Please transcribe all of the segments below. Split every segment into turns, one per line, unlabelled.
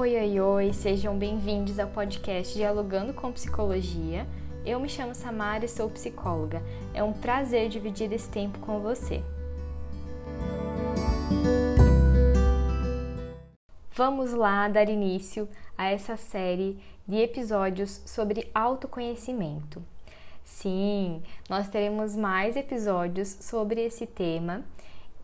Oi, oi, oi, sejam bem-vindos ao podcast Dialogando com Psicologia. Eu me chamo Samara e sou psicóloga. É um prazer dividir esse tempo com você. Vamos lá dar início a essa série de episódios sobre autoconhecimento. Sim, nós teremos mais episódios sobre esse tema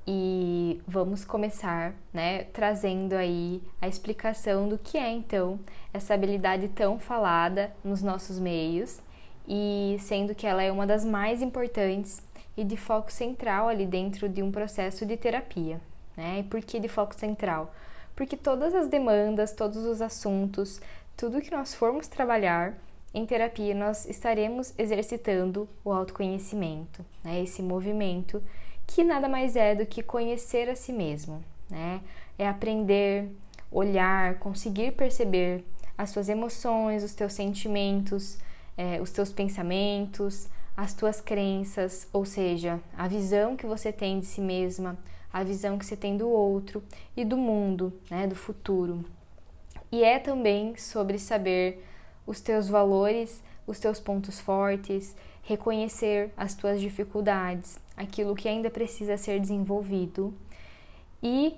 e vamos começar, né, trazendo aí a explicação do que é então essa habilidade tão falada nos nossos meios e sendo que ela é uma das mais importantes e de foco central ali dentro de um processo de terapia, né? E por que de foco central? Porque todas as demandas, todos os assuntos, tudo que nós formos trabalhar em terapia, nós estaremos exercitando o autoconhecimento, né? Esse movimento que nada mais é do que conhecer a si mesmo, né? É aprender, olhar, conseguir perceber as suas emoções, os teus sentimentos, é, os teus pensamentos, as tuas crenças, ou seja, a visão que você tem de si mesma, a visão que você tem do outro e do mundo, né, do futuro. E é também sobre saber os teus valores, os teus pontos fortes, reconhecer as tuas dificuldades, aquilo que ainda precisa ser desenvolvido e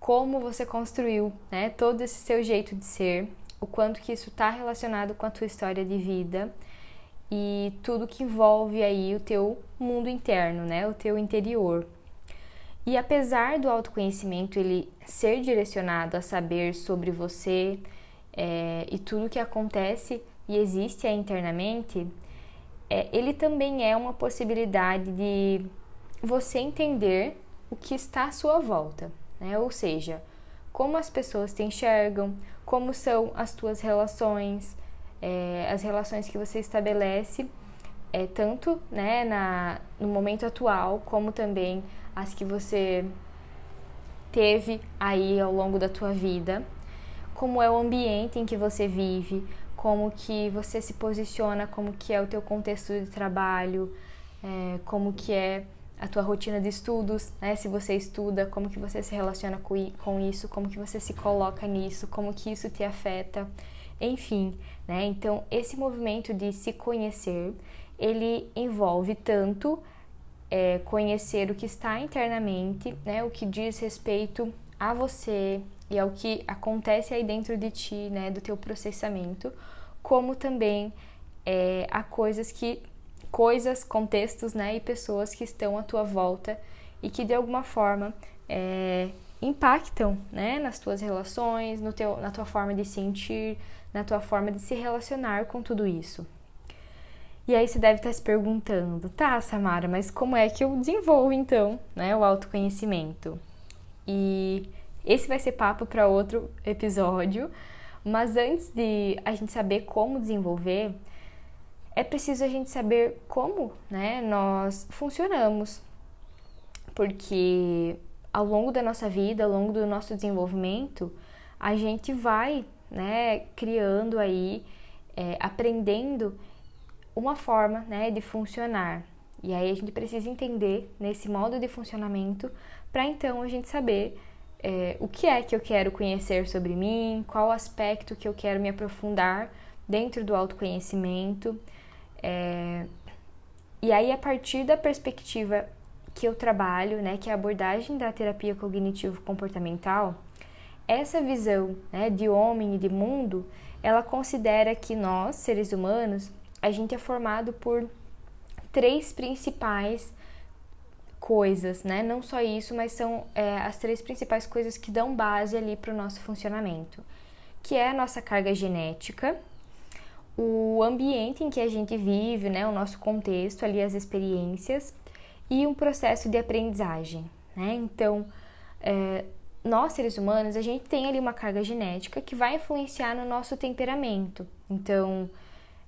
como você construiu, né, todo esse seu jeito de ser, o quanto que isso está relacionado com a tua história de vida e tudo que envolve aí o teu mundo interno, né, o teu interior. E apesar do autoconhecimento ele ser direcionado a saber sobre você é, e tudo que acontece e existe aí internamente, é, ele também é uma possibilidade de você entender o que está à sua volta, né? Ou seja, como as pessoas te enxergam, como são as tuas relações, é, as relações que você estabelece, é, tanto né, na, no momento atual, como também as que você teve aí ao longo da tua vida, como é o ambiente em que você vive, como que você se posiciona, como que é o teu contexto de trabalho, é, como que é a tua rotina de estudos, né? Se você estuda, como que você se relaciona com isso, como que você se coloca nisso, como que isso te afeta, enfim, né? Então, esse movimento de se conhecer, ele envolve tanto é, conhecer o que está internamente, né? O que diz respeito a você, e ao que acontece aí dentro de ti, né, do teu processamento, como também é, a coisas que coisas, contextos, né, e pessoas que estão à tua volta e que de alguma forma é, impactam, né, nas tuas relações, no teu, na tua forma de sentir, na tua forma de se relacionar com tudo isso. E aí você deve estar se perguntando, tá, Samara, mas como é que eu desenvolvo então, né, o autoconhecimento? E esse vai ser papo para outro episódio, mas antes de a gente saber como desenvolver, é preciso a gente saber como, né, nós funcionamos. Porque ao longo da nossa vida, ao longo do nosso desenvolvimento, a gente vai, né, criando aí, é, aprendendo uma forma, né, de funcionar. E aí a gente precisa entender nesse modo de funcionamento para então a gente saber é, o que é que eu quero conhecer sobre mim, qual aspecto que eu quero me aprofundar dentro do autoconhecimento. É, e aí, a partir da perspectiva que eu trabalho, né, que é a abordagem da terapia cognitivo-comportamental, essa visão né, de homem e de mundo, ela considera que nós, seres humanos, a gente é formado por três principais coisas, né? Não só isso, mas são é, as três principais coisas que dão base ali para o nosso funcionamento, que é a nossa carga genética, o ambiente em que a gente vive, né? O nosso contexto ali, as experiências e um processo de aprendizagem, né? Então, é, nós seres humanos, a gente tem ali uma carga genética que vai influenciar no nosso temperamento. Então,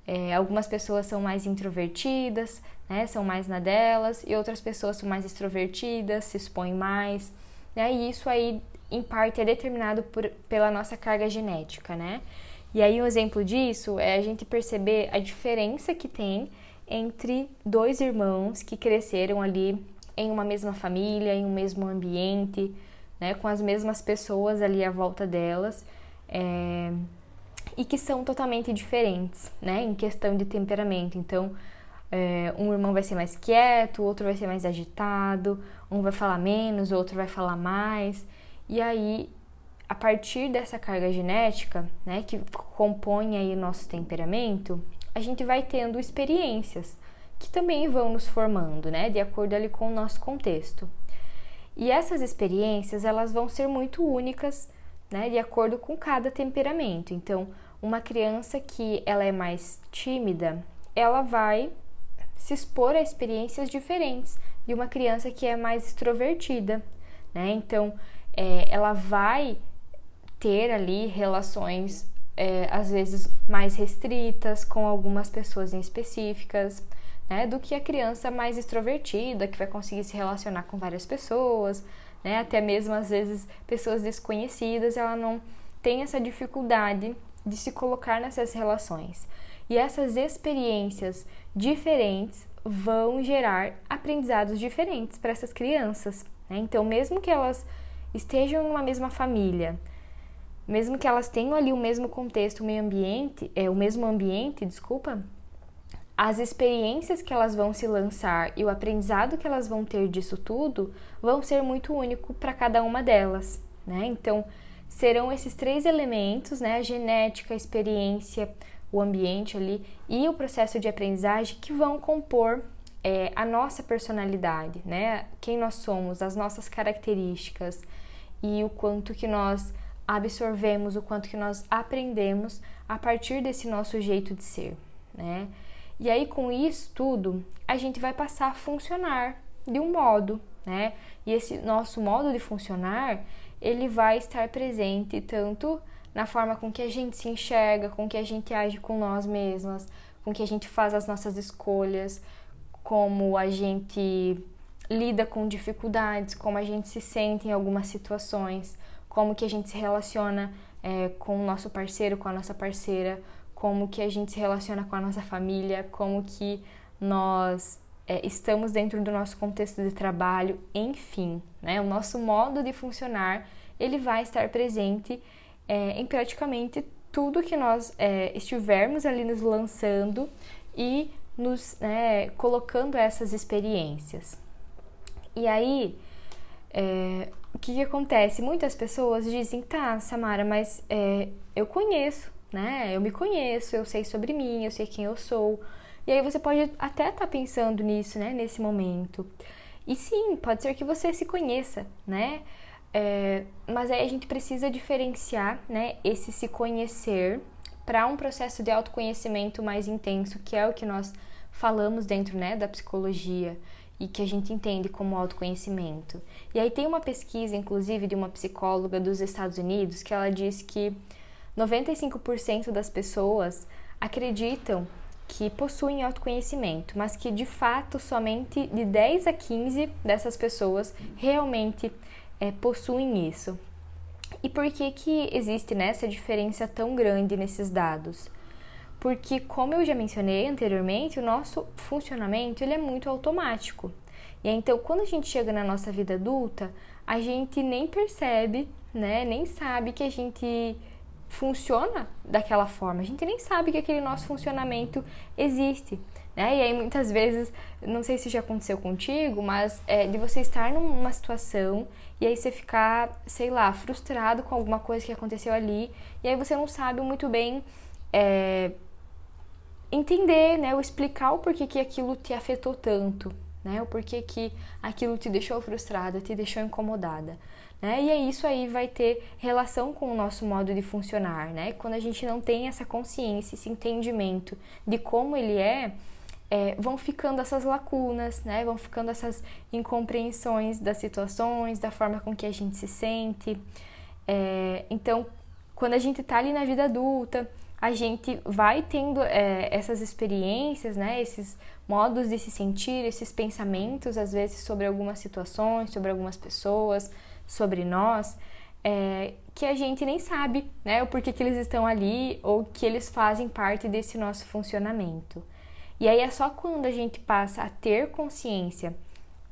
é, algumas pessoas são mais introvertidas, né, são mais na delas, e outras pessoas são mais extrovertidas, se expõem mais. Né, e isso aí, em parte, é determinado por, pela nossa carga genética, né? E aí, um exemplo disso é a gente perceber a diferença que tem entre dois irmãos que cresceram ali em uma mesma família, em um mesmo ambiente, né, com as mesmas pessoas ali à volta delas é, e que são totalmente diferentes, né, em questão de temperamento. Então, é, um irmão vai ser mais quieto, o outro vai ser mais agitado, um vai falar menos, o outro vai falar mais. E aí, a partir dessa carga genética, né, que compõe aí o nosso temperamento, a gente vai tendo experiências que também vão nos formando, né, de acordo ali com o nosso contexto. E essas experiências, elas vão ser muito únicas, né, de acordo com cada temperamento. Então, uma criança que ela é mais tímida, ela vai se expor a experiências diferentes de uma criança que é mais extrovertida, né? Então, é, ela vai ter ali relações é, às vezes mais restritas com algumas pessoas em específicas, né? Do que a criança mais extrovertida que vai conseguir se relacionar com várias pessoas, né? Até mesmo às vezes pessoas desconhecidas, ela não tem essa dificuldade de se colocar nessas relações. E essas experiências diferentes vão gerar aprendizados diferentes para essas crianças. Né? Então, mesmo que elas estejam numa mesma família, mesmo que elas tenham ali o mesmo contexto, o meio ambiente, é o mesmo ambiente, desculpa, as experiências que elas vão se lançar e o aprendizado que elas vão ter disso tudo vão ser muito único para cada uma delas, né? Então, serão esses três elementos, né? A genética, a experiência, o ambiente ali e o processo de aprendizagem que vão compor é, a nossa personalidade, né? Quem nós somos, as nossas características e o quanto que nós absorvemos, o quanto que nós aprendemos a partir desse nosso jeito de ser, né? E aí com isso tudo, a gente vai passar a funcionar de um modo, né? E esse nosso modo de funcionar, ele vai estar presente tanto na forma com que a gente se enxerga, com que a gente age com nós mesmas, com que a gente faz as nossas escolhas, como a gente lida com dificuldades, como a gente se sente em algumas situações, como que a gente se relaciona é, com o nosso parceiro, com a nossa parceira, como que a gente se relaciona com a nossa família, como que nós é, estamos dentro do nosso contexto de trabalho, enfim, né? O nosso modo de funcionar ele vai estar presente é, em praticamente tudo que nós é, estivermos ali nos lançando e nos né, colocando essas experiências. E aí, é, o que, que, acontece? Muitas pessoas dizem, tá, Samara, mas é, eu conheço, né? Eu me conheço, eu sei sobre mim, eu sei quem eu sou. E aí você pode até estar tá pensando nisso, né, nesse momento. E sim, pode ser que você se conheça, né? É, mas aí a gente precisa diferenciar né, esse se conhecer para um processo de autoconhecimento mais intenso, que é o que nós falamos dentro né, da psicologia e que a gente entende como autoconhecimento. E aí tem uma pesquisa, inclusive, de uma psicóloga dos Estados Unidos que ela diz que 95% das pessoas acreditam que possuem autoconhecimento, mas que de fato somente de 10 a 15 dessas pessoas realmente é, possuem isso. E por que, que existe né, essa diferença tão grande nesses dados? Porque, como eu já mencionei anteriormente, o nosso funcionamento ele é muito automático. E então, quando a gente chega na nossa vida adulta, a gente nem percebe, né, nem sabe que a gente funciona daquela forma. A gente nem sabe que aquele nosso funcionamento existe. Né? E aí muitas vezes, não sei se já aconteceu contigo, mas é, de você estar numa situação e aí você ficar, sei lá, frustrado com alguma coisa que aconteceu ali, e aí você não sabe muito bem é, entender, né, ou explicar o porquê que aquilo te afetou tanto, né, o porquê que aquilo te deixou frustrada, te deixou incomodada. Né? E aí isso aí vai ter relação com o nosso modo de funcionar, né? Quando a gente não tem essa consciência, esse entendimento de como ele é, é, vão ficando essas lacunas, né? Vão ficando essas incompreensões das situações, da forma com que a gente se sente. É, então, quando a gente está ali na vida adulta, a gente vai tendo é, essas experiências, né? Esses modos de se sentir, esses pensamentos, às vezes, sobre algumas situações, sobre algumas pessoas, sobre nós, é, que a gente nem sabe, né? O porquê que eles estão ali ou que eles fazem parte desse nosso funcionamento. E aí é só quando a gente passa a ter consciência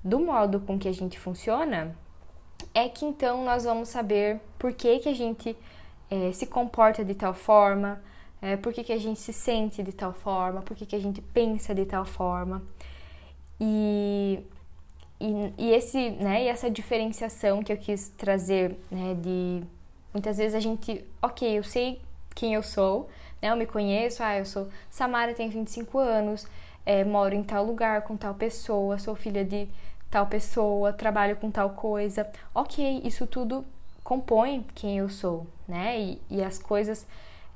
do modo com que a gente funciona é que então nós vamos saber por que, que a gente é, se comporta de tal forma, é, por que, que a gente se sente de tal forma, por que, que a gente pensa de tal forma. E, e, e, esse, né, e essa diferenciação que eu quis trazer, né, de muitas vezes a gente, ok, eu sei quem eu sou, né, eu me conheço, ah, eu sou Samara, tenho 25 anos, é, moro em tal lugar com tal pessoa, sou filha de tal pessoa, trabalho com tal coisa. Ok, isso tudo compõe quem eu sou, né? E, e as coisas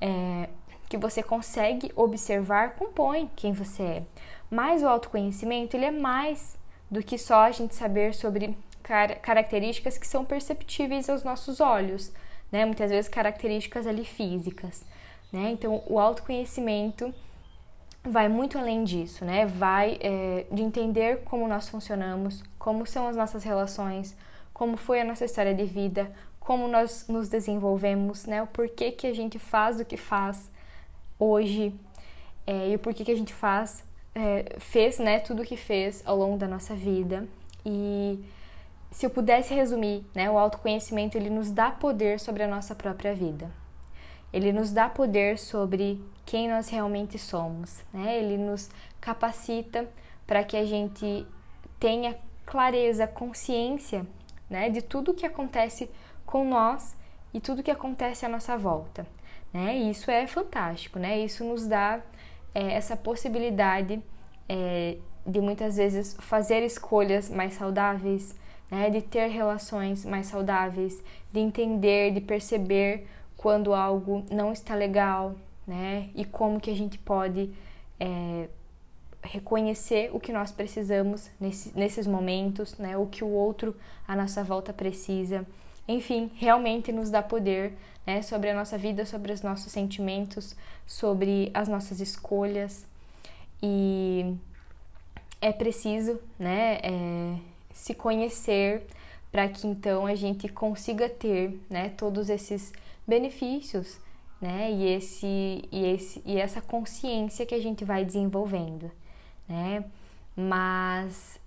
é, que você consegue observar compõem quem você é. Mas o autoconhecimento ele é mais do que só a gente saber sobre car características que são perceptíveis aos nossos olhos, né? Muitas vezes características ali físicas, né? Então o autoconhecimento vai muito além disso, né? Vai é, de entender como nós funcionamos, como são as nossas relações, como foi a nossa história de vida, como nós nos desenvolvemos, né? O porquê que a gente faz o que faz hoje é, e o porquê que a gente faz, é, fez, né? Tudo o que fez ao longo da nossa vida. E se eu pudesse resumir, né? O autoconhecimento ele nos dá poder sobre a nossa própria vida. Ele nos dá poder sobre quem nós realmente somos, né? Ele nos capacita para que a gente tenha clareza, consciência, né, de tudo que acontece com nós e tudo que acontece à nossa volta, né? E isso é fantástico, né? Isso nos dá é, essa possibilidade é, de muitas vezes fazer escolhas mais saudáveis, né? De ter relações mais saudáveis, de entender, de perceber quando algo não está legal, né? E como que a gente pode é, reconhecer o que nós precisamos nesse, nesses momentos, né? O que o outro à nossa volta precisa. Enfim, realmente nos dá poder né? sobre a nossa vida, sobre os nossos sentimentos, sobre as nossas escolhas. E é preciso, né? É, se conhecer para que então a gente consiga ter, né? Todos esses benefícios né? E esse e esse e essa consciência que a gente vai desenvolvendo, né? Mas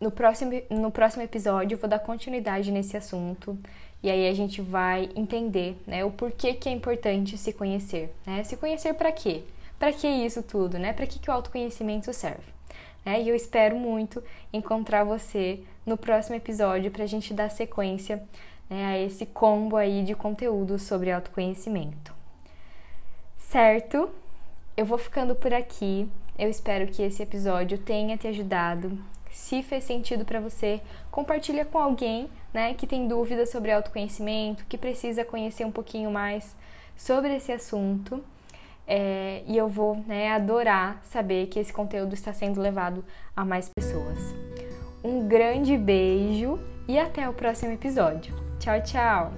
no próximo no próximo episódio eu vou dar continuidade nesse assunto e aí a gente vai entender, né, o porquê que é importante se conhecer, né? Se conhecer para quê? Para que isso tudo, né? Para que que o autoconhecimento serve? Né? E eu espero muito encontrar você no próximo episódio para a gente dar sequência né, a esse combo aí de conteúdo sobre autoconhecimento. Certo? Eu vou ficando por aqui. Eu espero que esse episódio tenha te ajudado. Se fez sentido para você, compartilha com alguém, né, que tem dúvidas sobre autoconhecimento, que precisa conhecer um pouquinho mais sobre esse assunto. É, e eu vou né, adorar saber que esse conteúdo está sendo levado a mais pessoas. Um grande beijo e até o próximo episódio. Tchau, tchau!